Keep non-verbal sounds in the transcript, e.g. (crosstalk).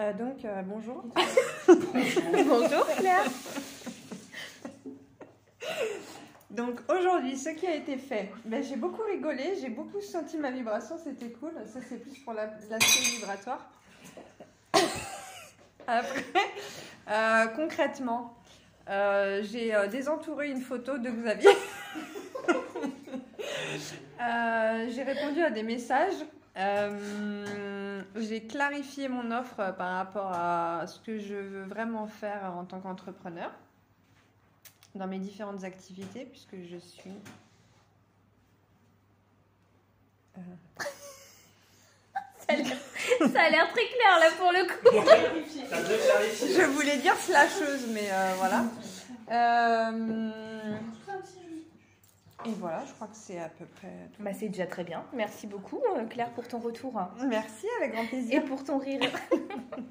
Euh, donc, euh, bonjour. (laughs) Bonjour Claire. Donc, aujourd'hui, ce qui a été fait, ben, j'ai beaucoup rigolé, j'ai beaucoup senti ma vibration, c'était cool. Ça, c'est plus pour la- l'aspect vibratoire. (laughs) Après, euh, concrètement, euh, j'ai euh, désentouré une photo de Xavier. (laughs) Euh, j'ai répondu à des messages. Euh, j'ai clarifié mon offre par rapport à ce que je veux vraiment faire en tant qu'entrepreneur dans mes différentes activités, puisque je suis. (laughs) Ça a l'air- ça a l'air très clair là pour le coup. Je voulais dire slasheuse, mais euh, voilà. Euh, Et voilà, je crois que c'est à peu près tout. Bah, c'est déjà très bien. Merci beaucoup euh, Claire pour ton retour Merci, avec grand et plaisir. pour ton rire. (laughs)